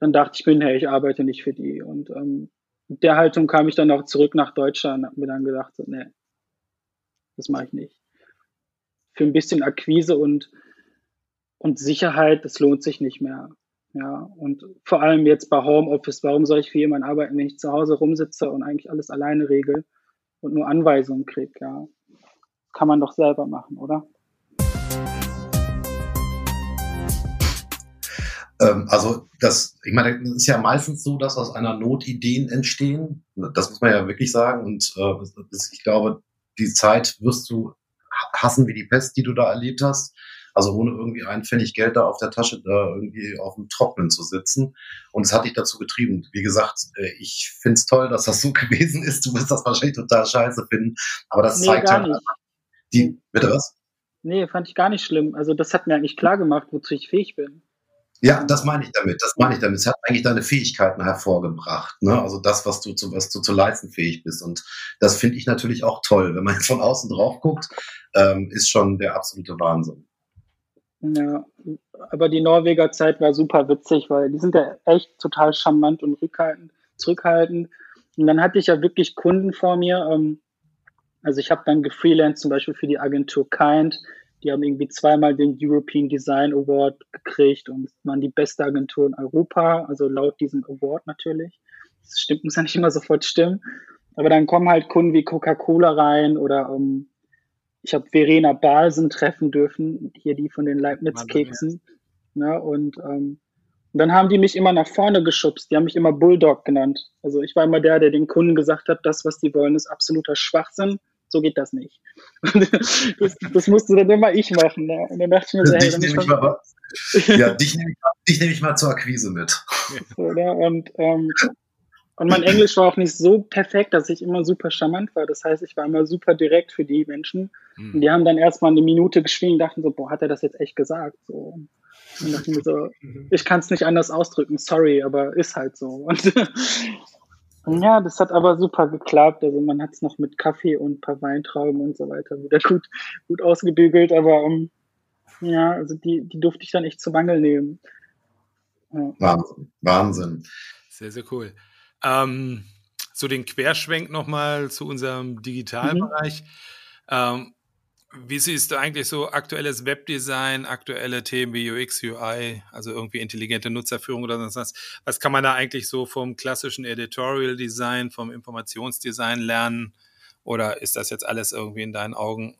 dann dachte ich mir, hey, ich arbeite nicht für die. Und ähm, mit der Haltung kam ich dann auch zurück nach Deutschland und habe mir dann gedacht, so, nee, das mache ich nicht. Für ein bisschen Akquise und, und Sicherheit, das lohnt sich nicht mehr. Ja, und vor allem jetzt bei Homeoffice, warum soll ich für jemanden arbeiten, wenn ich zu Hause rumsitze und eigentlich alles alleine regel und nur Anweisungen kriege, ja. Kann man doch selber machen, oder? Ähm, also das, ich meine, es ist ja meistens so, dass aus einer Not Ideen entstehen. Das muss man ja wirklich sagen. Und äh, ich glaube, die Zeit wirst du hassen wie die Pest, die du da erlebt hast. Also ohne irgendwie ein Pfennig Geld da auf der Tasche da irgendwie auf dem Trocknen zu sitzen. Und es hat dich dazu getrieben. Wie gesagt, äh, ich finde es toll, dass das so <laughs> gewesen ist. Du wirst das wahrscheinlich total scheiße finden. Aber das nee, zeigt halt nicht. die, bitte was? Nee, fand ich gar nicht schlimm. Also das hat mir eigentlich klar gemacht, wozu ich fähig bin. Ja, das meine ich damit. Das meine ich damit. Es hat eigentlich deine Fähigkeiten hervorgebracht. Ne? Also das, was du zu, was du zu leisten fähig bist. Und das finde ich natürlich auch toll. Wenn man jetzt von außen drauf guckt, ähm, ist schon der absolute Wahnsinn. Ja, aber die Norweger Zeit war super witzig, weil die sind ja echt total charmant und rückhaltend, zurückhaltend. Und dann hatte ich ja wirklich Kunden vor mir. Ähm, also ich habe dann gefreelanced zum Beispiel für die Agentur Kind. Die haben irgendwie zweimal den European Design Award gekriegt und waren die beste Agentur in Europa, also laut diesem Award natürlich. Das stimmt, muss ja nicht immer sofort stimmen. Aber dann kommen halt Kunden wie Coca-Cola rein oder um, ähm, ich habe Verena Balsen treffen dürfen, hier die von den Leibniz-Keksen. Ne, und, ähm, und dann haben die mich immer nach vorne geschubst. Die haben mich immer Bulldog genannt. Also ich war immer der, der den Kunden gesagt hat, das, was die wollen, ist absoluter Schwachsinn. So geht das nicht. das, das musste dann immer ich machen. Ne? Und dann dachte ich mir so, hey, dann ich mal, ja, dich nehme ich, nehm ich mal zur Akquise mit. So, ne? Und ähm, und mein Englisch war auch nicht so perfekt, dass ich immer super charmant war. Das heißt, ich war immer super direkt für die Menschen. Mhm. Und die haben dann erstmal eine Minute geschwiegen und dachten so, boah, hat er das jetzt echt gesagt? So. Und dachten mir so, ich kann es nicht anders ausdrücken, sorry, aber ist halt so. Und ja, das hat aber super geklappt. Also man hat es noch mit Kaffee und ein paar Weintrauben und so weiter wieder gut, gut ausgebügelt. Aber um, ähm, ja, also die, die durfte ich dann echt zu Mangel nehmen. Ja. Wahnsinn, Wahnsinn. Sehr, sehr cool. Ähm, so den Querschwenk nochmal zu unserem Digitalbereich. Mhm. Ähm, wie siehst du eigentlich so aktuelles Webdesign, aktuelle Themen wie UX, UI, also irgendwie intelligente Nutzerführung oder sonst was? Was kann man da eigentlich so vom klassischen Editorial Design, vom Informationsdesign lernen? Oder ist das jetzt alles irgendwie in deinen Augen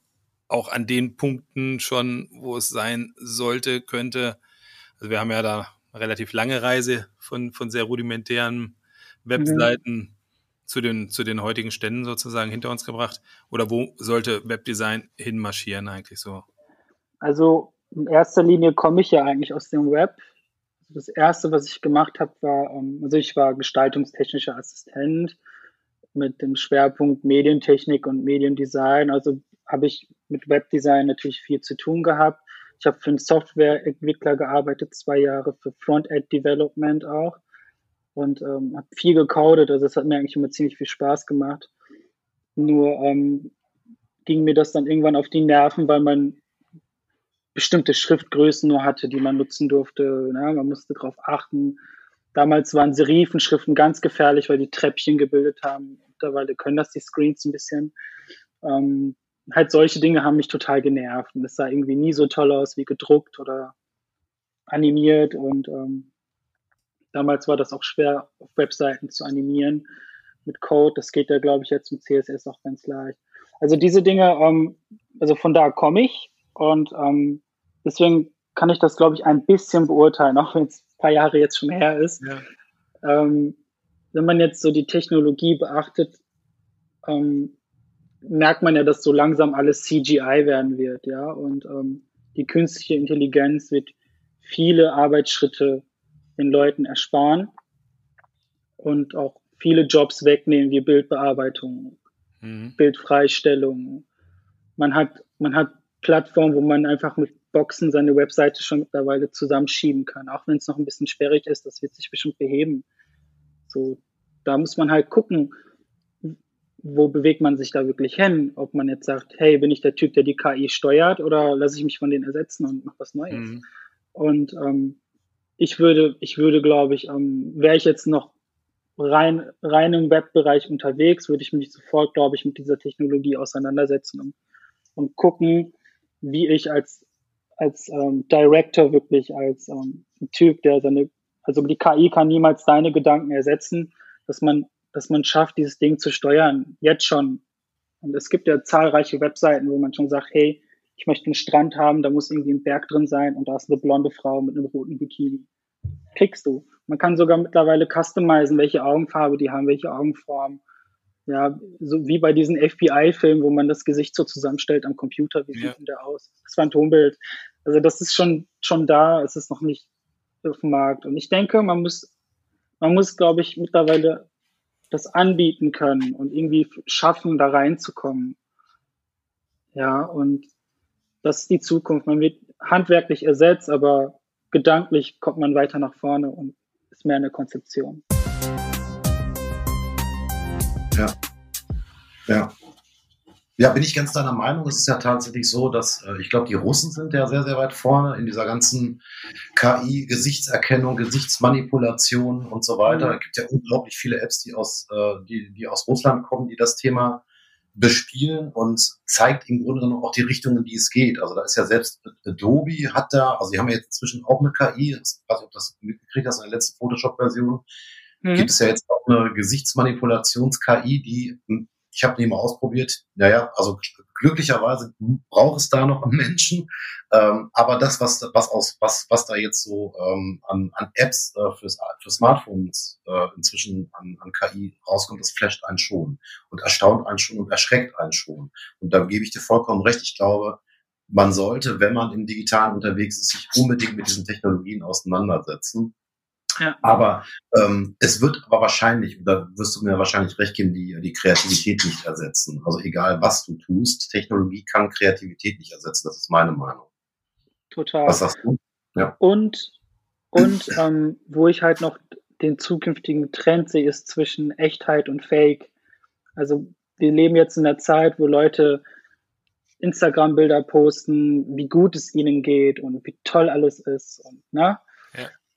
auch an den Punkten schon, wo es sein sollte, könnte? Also wir haben ja da eine relativ lange Reise von, von sehr rudimentären Webseiten mhm. Zu, den, zu den heutigen Ständen sozusagen hinter uns gebracht? Oder wo sollte Webdesign hinmarschieren eigentlich so? Also in erster Linie komme ich ja eigentlich aus dem Web. Das erste, was ich gemacht habe, war, ähm, also ich war gestaltungstechnischer Assistent mit dem Schwerpunkt Medientechnik und Mediendesign. Also habe ich mit Webdesign natürlich viel zu tun gehabt. Ich habe für einen Softwareentwickler gearbeitet, zwei Jahre für Frontend Development auch und ähm, habe viel gecodet. Also es hat mir eigentlich immer ziemlich viel Spaß gemacht. Nur ähm, ging mir das dann irgendwann auf die Nerven, weil man bestimmte Schriftgrößen nur hatte, die man nutzen durfte. Ja, man musste darauf achten. Damals waren Serifenschriften ganz gefährlich, weil die Treppchen gebildet haben. Mittlerweile können das die Screens ein bisschen. Ähm, halt solche Dinge haben mich total genervt. Und es sah irgendwie nie so toll aus wie gedruckt oder animiert. Und ähm, Damals war das auch schwer, auf Webseiten zu animieren mit Code. Das geht ja, glaube ich, jetzt mit CSS auch ganz leicht. Also diese Dinge, ähm, also von da komme ich und ähm, deswegen kann ich das, glaube ich, ein bisschen beurteilen, <laughs> auch wenn es ein paar Jahre jetzt schon her ist. Ja. Ähm, wenn man jetzt so die Technologie beachtet, ähm, merkt man ja, dass so langsam alles CGI werden wird, ja, und ähm, die künstliche Intelligenz wird viele Arbeitsschritte den Leuten ersparen und auch viele Jobs wegnehmen, wie Bildbearbeitung, mhm. Bildfreistellung. Man hat, man hat Plattformen, wo man einfach mit Boxen seine Webseite schon mittlerweile zusammenschieben kann, auch wenn es noch ein bisschen sperrig ist, das wird sich bestimmt beheben. So, da muss man halt gucken, wo bewegt man sich da wirklich hin? Ob man jetzt sagt, hey, bin ich der Typ, der die KI steuert oder lasse ich mich von denen ersetzen und mache was Neues? Mhm. Und ähm, ich würde, ich würde, glaube ich, ähm, wäre ich jetzt noch rein, rein im Webbereich unterwegs, würde ich mich sofort, glaube ich, mit dieser Technologie auseinandersetzen und, und gucken, wie ich als, als ähm, Director wirklich, als ähm, Typ, der seine, also die KI kann niemals deine Gedanken ersetzen, dass man dass man schafft, dieses Ding zu steuern, jetzt schon. Und es gibt ja zahlreiche Webseiten, wo man schon sagt, hey, ich möchte einen Strand haben, da muss irgendwie ein Berg drin sein und da ist eine blonde Frau mit einem roten Bikini. Kriegst du. Man kann sogar mittlerweile customizen, welche Augenfarbe die haben, welche Augenform. Ja, so wie bei diesen FBI-Filmen, wo man das Gesicht so zusammenstellt am Computer, wie ja. sieht denn der aus? Das Phantombild. Also das ist schon, schon da, es ist noch nicht auf dem Markt. Und ich denke, man muss, man muss, glaube ich, mittlerweile das anbieten können und irgendwie schaffen, da reinzukommen. Ja, und das ist die Zukunft. Man wird handwerklich ersetzt, aber gedanklich kommt man weiter nach vorne und ist mehr eine Konzeption. Ja. Ja. Ja, bin ich ganz deiner Meinung. Es ist ja tatsächlich so, dass äh, ich glaube, die Russen sind ja sehr, sehr weit vorne in dieser ganzen KI, Gesichtserkennung, Gesichtsmanipulation und so weiter. Mhm. Es gibt ja unglaublich viele Apps, die aus, äh, die, die aus Russland kommen, die das Thema bespielen und zeigt im Grunde genommen auch die Richtung, in die es geht. Also da ist ja selbst Adobe hat da, also die haben ja jetzt inzwischen auch eine KI, ich weiß nicht, ob das mitgekriegt hast in der letzten Photoshop-Version, mhm. gibt es ja jetzt auch eine Gesichtsmanipulations-KI, die ich habe mal ausprobiert. Naja, also glücklicherweise braucht es da noch Menschen. Ähm, aber das, was, was, aus, was, was da jetzt so ähm, an, an Apps äh, fürs, für Smartphones äh, inzwischen an, an KI rauskommt, das flasht einen schon und erstaunt einen schon und erschreckt einen schon. Und da gebe ich dir vollkommen recht. Ich glaube, man sollte, wenn man im Digitalen unterwegs ist, sich unbedingt mit diesen Technologien auseinandersetzen. Ja. Aber ähm, es wird aber wahrscheinlich, da wirst du mir wahrscheinlich recht geben, die, die Kreativität nicht ersetzen. Also egal, was du tust, Technologie kann Kreativität nicht ersetzen. Das ist meine Meinung. Total. Was sagst du? Ja. Und, und ähm, wo ich halt noch den zukünftigen Trend sehe, ist zwischen Echtheit und Fake. Also wir leben jetzt in einer Zeit, wo Leute Instagram-Bilder posten, wie gut es ihnen geht und wie toll alles ist. Und, ne?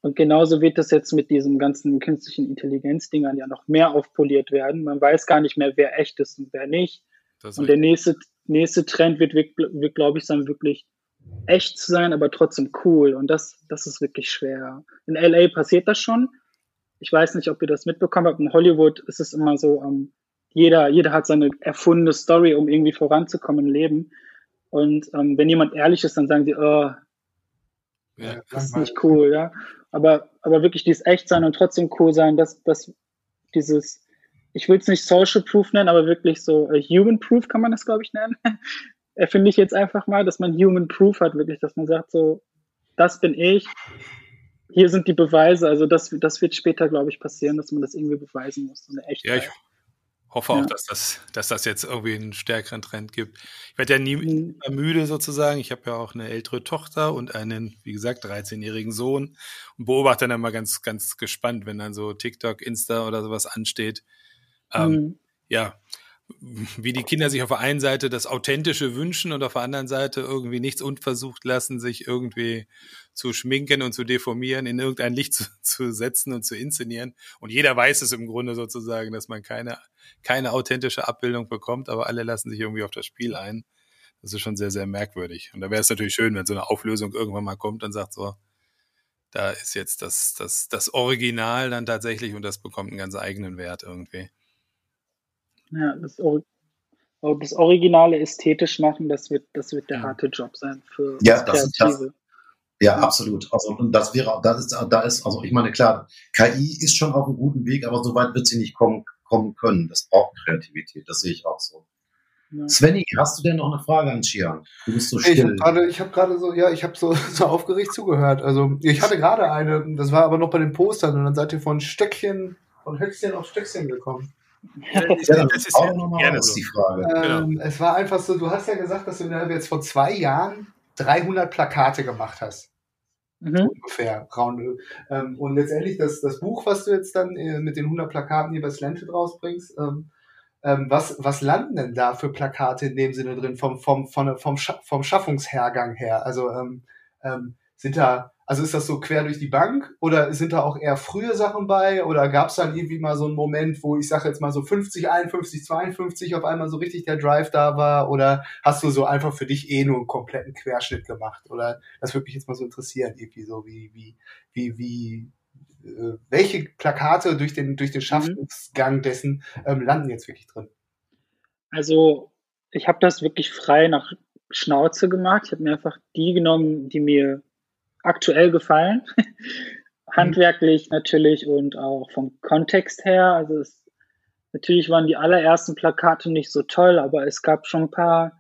Und genauso wird das jetzt mit diesem ganzen künstlichen Intelligenz-Dingern ja noch mehr aufpoliert werden. Man weiß gar nicht mehr, wer echt ist und wer nicht. Und der nächste, nächste Trend wird, wird, glaube ich, sein, wirklich echt zu sein, aber trotzdem cool. Und das, das ist wirklich schwer. In LA passiert das schon. Ich weiß nicht, ob ihr das mitbekommen habt. In Hollywood ist es immer so, um, ähm, jeder, jeder hat seine erfundene Story, um irgendwie voranzukommen im Leben. Und ähm, wenn jemand ehrlich ist, dann sagen sie, oh, ja, das ist nicht cool, ja. Aber, aber wirklich dieses Echtsein und trotzdem cool sein, dass, dass dieses, ich will es nicht Social Proof nennen, aber wirklich so uh, Human Proof kann man das, glaube ich, nennen. <laughs> Erfinde ich jetzt einfach mal, dass man Human Proof hat, wirklich, dass man sagt, so, das bin ich, hier sind die Beweise. Also das, das wird später, glaube ich, passieren, dass man das irgendwie beweisen muss. So eine Echtheit. Ja, ich hoffe ja. auch, dass das, dass das jetzt irgendwie einen stärkeren Trend gibt. Ich werde ja nie mhm. müde sozusagen. Ich habe ja auch eine ältere Tochter und einen, wie gesagt, 13-jährigen Sohn und beobachte dann immer ganz, ganz gespannt, wenn dann so TikTok, Insta oder sowas ansteht. Ähm, mhm. Ja, wie die Kinder sich auf der einen Seite das Authentische wünschen und auf der anderen Seite irgendwie nichts unversucht lassen, sich irgendwie zu schminken und zu deformieren, in irgendein Licht <laughs> zu, zu setzen und zu inszenieren. Und jeder weiß es im Grunde sozusagen, dass man keine, keine authentische Abbildung bekommt, aber alle lassen sich irgendwie auf das Spiel ein. Das ist schon sehr, sehr merkwürdig. Und da wäre es natürlich schön, wenn so eine Auflösung irgendwann mal kommt und sagt so, da ist jetzt das, das, das Original dann tatsächlich und das bekommt einen ganz eigenen Wert irgendwie. Ja, das, das Originale ästhetisch machen, das wird, das wird der harte Job sein für ja, das, das, ja, absolut. Also das wäre, das ist, da ist, also ich meine, klar, KI ist schon auf einem guten Weg, aber so weit wird sie nicht kommen, kommen können. Das braucht Kreativität, das sehe ich auch so. Ja. Svenny, hast du denn noch eine Frage an Chian? Du bist so still. Ich habe gerade so, ja, ich habe so, <laughs> so aufgeregt zugehört. Also ich hatte gerade eine, das war aber noch bei den Postern und dann seid ihr von Stöckchen, von Höchstchen auf Stöckchen gekommen. Ja, das ist auch nochmal so. die Frage. Ähm, genau. Es war einfach so, du hast ja gesagt, dass du jetzt vor zwei Jahren 300 Plakate gemacht hast. Mhm. Ungefähr. Ähm, und letztendlich das, das Buch, was du jetzt dann äh, mit den 100 Plakaten hier bei Slanted rausbringst, ähm, ähm, was, was landen denn da für Plakate in dem Sinne drin, vom, vom, vom, vom, vom Schaffungshergang her? Also ähm, ähm, sind da also ist das so quer durch die Bank oder sind da auch eher frühe Sachen bei oder gab es dann irgendwie mal so einen Moment, wo ich sage jetzt mal so 50, 51, 52 auf einmal so richtig der Drive da war oder hast du so einfach für dich eh nur einen kompletten Querschnitt gemacht oder das würde mich jetzt mal so interessieren irgendwie so wie wie wie wie äh, welche Plakate durch den durch den mhm. Schaffensgang dessen ähm, landen jetzt wirklich drin? Also ich habe das wirklich frei nach Schnauze gemacht. Ich habe mir einfach die genommen, die mir aktuell gefallen. <laughs> Handwerklich natürlich und auch vom Kontext her. Also es, natürlich waren die allerersten Plakate nicht so toll, aber es gab schon ein paar,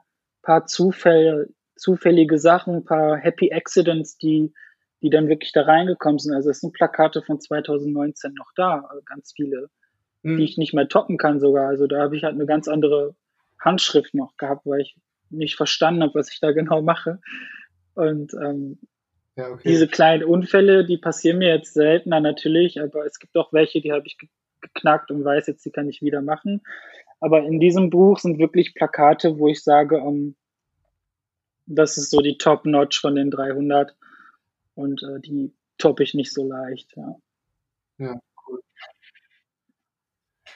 paar Zufälle, zufällige Sachen, ein paar Happy Accidents, die, die dann wirklich da reingekommen sind. Also es sind Plakate von 2019 noch da, also ganz viele, mhm. die ich nicht mehr toppen kann sogar. Also da habe ich halt eine ganz andere Handschrift noch gehabt, weil ich nicht verstanden habe, was ich da genau mache. Und ähm, ja, okay. Diese kleinen Unfälle, die passieren mir jetzt seltener natürlich, aber es gibt auch welche, die habe ich geknackt und weiß jetzt, die kann ich wieder machen. Aber in diesem Buch sind wirklich Plakate, wo ich sage, um, ähm, das ist so die Top-Notch von den 300 und äh, die toppe ich nicht so leicht. Ja. ja.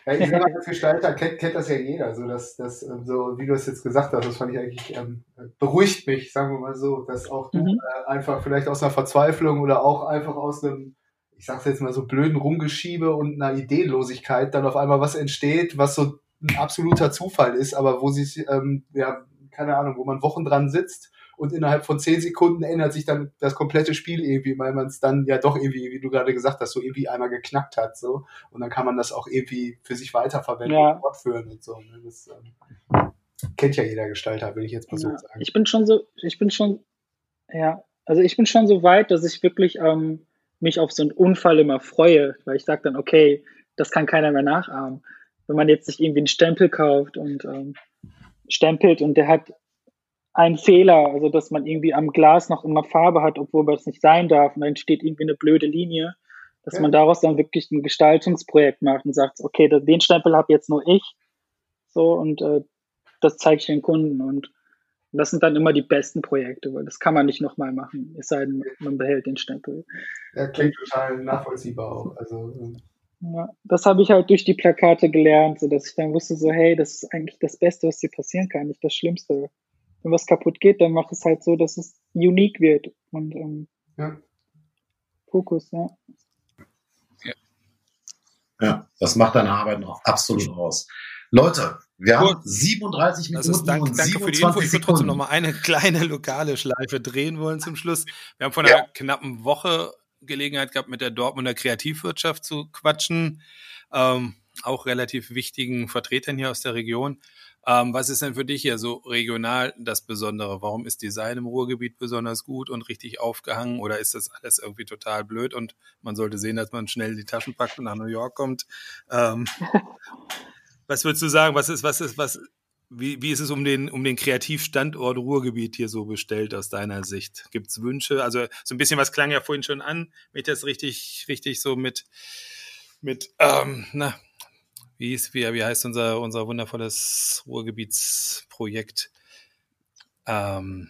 Ja, ich sag mal, als Gestalter kennt, kennt das ja jeder. So, dass, dass, ähm, so wie du es jetzt gesagt hast, das fand ich eigentlich, ähm, beruhigt mich, sagen wir mal so, dass auch du mhm. äh, einfach vielleicht aus einer Verzweiflung oder auch einfach aus einem, ich sag's jetzt mal so blöden Rumgeschiebe und einer Ideenlosigkeit dann auf einmal was entsteht, was so ein absoluter Zufall ist, aber wo sich, ähm, ja, keine Ahnung, wo man Wochen dran sitzt und innerhalb von zehn Sekunden ändert sich dann das komplette Spiel irgendwie, weil man es dann ja doch irgendwie, wie du gerade gesagt hast, so irgendwie einmal geknackt hat, so. Und dann kann man das auch irgendwie für sich weiterverwenden ja. und fortführen und so. Ne? Das ähm, kennt ja jeder Gestalter, will ich jetzt mal ja. so sagen. Ich bin schon so, ich bin schon, ja, also ich bin schon so weit, dass ich wirklich ähm, mich auf so einen Unfall immer freue, weil ich sage dann, okay, das kann keiner mehr nachahmen. Wenn man jetzt sich irgendwie einen Stempel kauft und ähm, stempelt und der hat ein Fehler, also dass man irgendwie am Glas noch immer Farbe hat, obwohl das nicht sein darf und dann steht irgendwie eine blöde Linie, dass ja. man daraus dann wirklich ein Gestaltungsprojekt macht und sagt, okay, den Stempel habe jetzt nur ich, so und äh, das zeige ich den Kunden und das sind dann immer die besten Projekte, weil das kann man nicht nochmal machen, es sei denn, man behält den Stempel. Ja, klingt total nachvollziehbar auch. Also, ähm, ja, das habe ich halt durch die Plakate gelernt, so dass ich dann wusste, so hey, das ist eigentlich das Beste, was dir passieren kann, nicht das Schlimmste wenn was kaputt geht, dann mach es halt so, dass es unique wird. Und ähm, ja. Fokus, ja. ja. Ja, das macht deine Arbeit noch absolut aus. Leute, wir haben 37 Minuten ist dank, und danke für die Info. Ich würde trotzdem noch mal eine kleine lokale Schleife drehen wollen zum Schluss. Wir haben vor einer ja. knappen Woche Gelegenheit gehabt, mit der Dortmunder Kreativwirtschaft zu quatschen. Ähm, auch relativ wichtigen Vertretern hier aus der Region. Ähm, was ist denn für dich hier so regional das Besondere? Warum ist Design im Ruhrgebiet besonders gut und richtig aufgehangen oder ist das alles irgendwie total blöd und man sollte sehen, dass man schnell die Taschen packt und nach New York kommt? Ähm, <laughs> was würdest du sagen? Was ist, was ist, was, wie, wie ist es um den, um den Kreativstandort Ruhrgebiet hier so bestellt aus deiner Sicht? Gibt es Wünsche? Also so ein bisschen was klang ja vorhin schon an, wenn ich das richtig, richtig so mit, mit ähm, na, wie, ist, wie, wie heißt unser, unser wundervolles Ruhrgebietsprojekt? Ähm,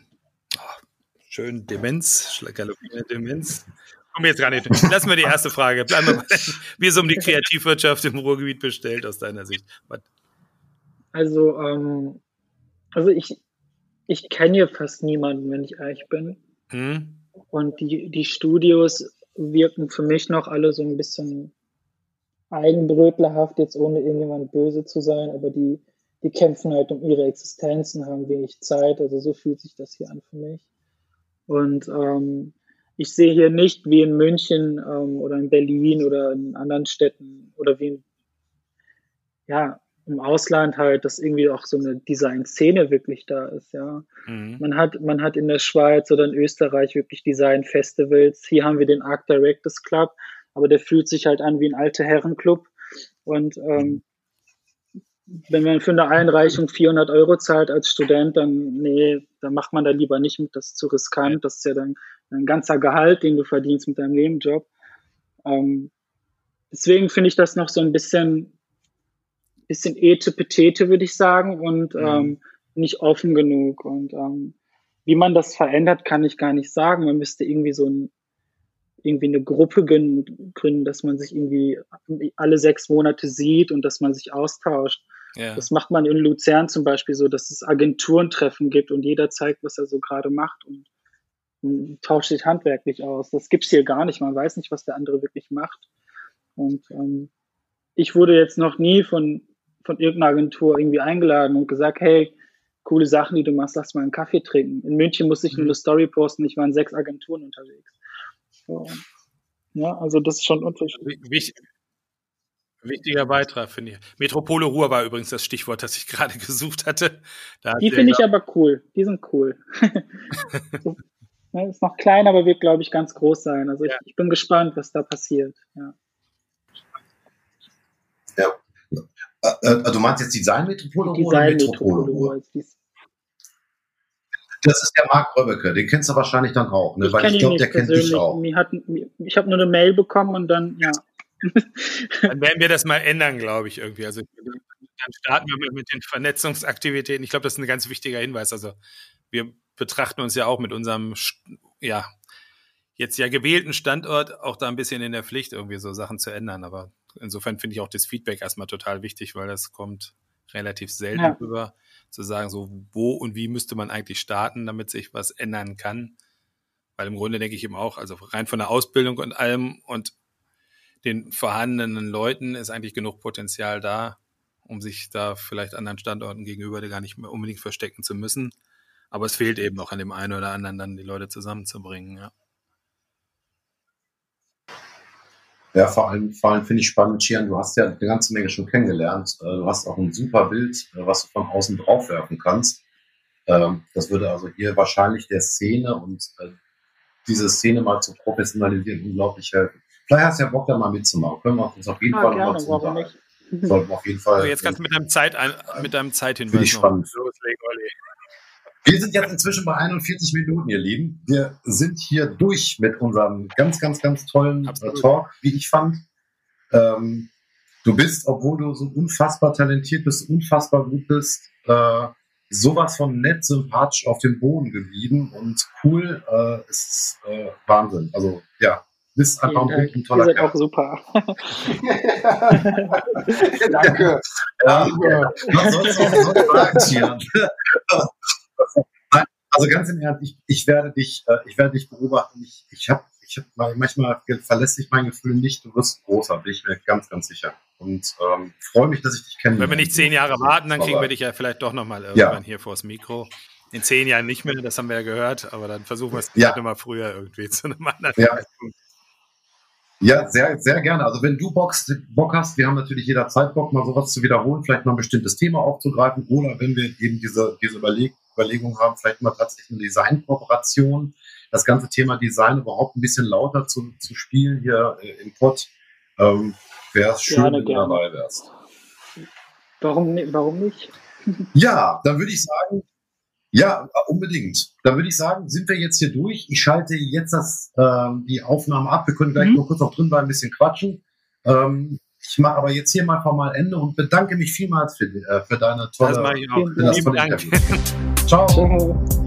oh, schön Demenz, galoppierende Demenz. Kommen wir jetzt gar nicht. Lassen wir die erste Frage. Bleiben wir bei, wie es um die Kreativwirtschaft im Ruhrgebiet bestellt aus deiner Sicht. Was? Also, ähm, also ich, ich kenne hier fast niemanden, wenn ich ehrlich bin. Hm? Und die, die Studios wirken für mich noch alle so ein bisschen eigenbrötlerhaft, jetzt ohne irgendjemand böse zu sein, aber die, die kämpfen halt um ihre Existenzen, haben wenig Zeit, also so fühlt sich das hier an für mich. Und ähm, ich sehe hier nicht wie in München ähm, oder in Berlin oder in anderen Städten oder wie in, ja, im Ausland halt, dass irgendwie auch so eine Design-Szene wirklich da ist, ja. Mhm. Man hat, man hat in der Schweiz oder in Österreich wirklich Design-Festivals. Hier haben wir den Art Directors Club, aber der fühlt sich halt an wie ein alter Herrenclub. Und ähm, wenn man für eine Einreichung 400 Euro zahlt als Student, dann, nee, dann macht man da lieber nicht mit, das ist zu riskant. Das ist ja dann ein ganzer Gehalt, den du verdienst mit deinem Nebenjob. Ähm, deswegen finde ich das noch so ein bisschen, bisschen etepetete, würde ich sagen, und mhm. ähm, nicht offen genug. Und ähm, wie man das verändert, kann ich gar nicht sagen. Man müsste irgendwie so ein, irgendwie eine Gruppe gründen, dass man sich irgendwie alle sechs Monate sieht und dass man sich austauscht. Ja. Das macht man in Luzern zum Beispiel so, dass es Agenturentreffen gibt und jeder zeigt, was er so gerade macht und, und tauscht sich handwerklich aus. Das gibt's hier gar nicht. Man weiß nicht, was der andere wirklich macht. Und ähm, ich wurde jetzt noch nie von, von irgendeiner Agentur irgendwie eingeladen und gesagt, hey, coole Sachen, die du machst, lass mal einen Kaffee trinken. In München musste ich nur mhm. eine Story posten, ich war in sechs Agenturen unterwegs. So. Ja, also das ist schon unterschiedlich. Wichtig, wichtiger Beitrag, finde ich. Metropole Ruhr war übrigens das Stichwort, das ich <laughs> gerade gesucht hatte. die finde ich aber cool. Die sind cool. <laughs> ist noch klein, aber wird, glaube ich, ganz groß sein. Also ja. ich, ich, bin gespannt, was da passiert. Ja. ja. Äh, äh, du meinst jetzt Design-Metropole Design oder Metropole Ruhr? Das ist der Marc Röbecke, den kennst du wahrscheinlich dann auch, ne? Ich weil ich glaube, der kennt dich auch. Hat, ich habe nur eine Mail bekommen und dann, ja. dann werden wir das mal ändern, glaube ich, irgendwie. Also dann starten wir mit den Vernetzungsaktivitäten. Ich glaube, das ist ein ganz wichtiger Hinweis. Also wir betrachten uns ja auch mit unserem, ja, jetzt ja gewählten Standort auch da ein bisschen in der Pflicht, irgendwie so Sachen zu ändern. Aber insofern finde ich auch das Feedback erstmal total wichtig, weil das kommt relativ selten ja. rüber, zu sagen, so wo und wie müsste man eigentlich starten, damit sich was ändern kann. Weil im Grunde denke ich eben auch, also rein von der Ausbildung und allem und den vorhandenen Leuten ist eigentlich genug Potenzial da, um sich da vielleicht anderen Standorten gegenüber gar nicht mehr unbedingt verstecken zu müssen. Aber es fehlt eben noch an dem einen oder anderen dann die Leute zusammenzubringen, ja. Ja, vor allem, vor allem finde ich spannend, Chian, du hast ja eine ganze Menge schon kennengelernt. Äh, du hast auch ein super Bild, äh, was du von außen draufwerfen kannst. Ähm, das würde also hier wahrscheinlich der Szene und äh, diese Szene mal zu professionalisieren unglaublich helfen. Vielleicht hast du ja Bock, da mal mitzumachen. Können wir uns auf jeden ah, Fall nochmal zu unterhalten. Sollten auf jeden Fall. jetzt kannst du mit deinem Zeit, mit deinem Zeithinweis. Finde ich spannend. Loslegen, Olli. Wir sind jetzt inzwischen bei 41 Minuten, ihr Lieben. Wir sind hier durch mit unserem ganz, ganz, ganz tollen äh, Talk, wie ich fand. Ähm, du bist, obwohl du so unfassbar talentiert bist, unfassbar gut bist, äh, sowas von nett, sympathisch auf dem Boden geblieben und cool. Äh, ist äh, Wahnsinn. Also ja, bist einfach ein, ein toller Ihr seid auch super. <laughs> Danke. Ja, ja. Was sollst du sagen, <laughs> also ganz im Ernst, ich, ich werde dich, äh, ich werde dich beobachten. Ich, ich habe, ich hab, manchmal verlässt sich mein Gefühl nicht. Du wirst großer, bin ich mir ganz, ganz sicher. Und ähm, freue mich, dass ich dich kenne. Wenn wir nicht zehn Jahre warten, dann kriegen wir dich ja vielleicht doch nochmal irgendwann ja. hier vors Mikro. In zehn Jahren nicht mehr, das haben wir ja gehört, aber dann versuchen wir es ja. nochmal früher irgendwie zu einem anderen ja. Ja, sehr, sehr gerne. Also wenn du Bock, Bock hast, wir haben natürlich jederzeit Bock, mal sowas zu wiederholen, vielleicht mal ein bestimmtes Thema aufzugreifen oder wenn wir eben diese, diese Überleg Überlegung haben, vielleicht mal tatsächlich eine Designkooperation, das ganze Thema Design überhaupt ein bisschen lauter zu, zu spielen hier äh, im Pod, ähm, wäre es schön, gerne, wenn du gerne. dabei wärst. Warum, warum nicht? <laughs> ja, dann würde ich sagen, ja, unbedingt. Dann würde ich sagen, sind wir jetzt hier durch. Ich schalte jetzt das, ähm, die Aufnahme ab. Wir können gleich mhm. nur kurz noch drin bleiben, ein bisschen quatschen. Ähm, ich mache aber jetzt hier mal formal Ende und bedanke mich vielmals für, äh, für deine tolle, das ich auch. Für das tolle Dank. <laughs> Ciao. Ciao.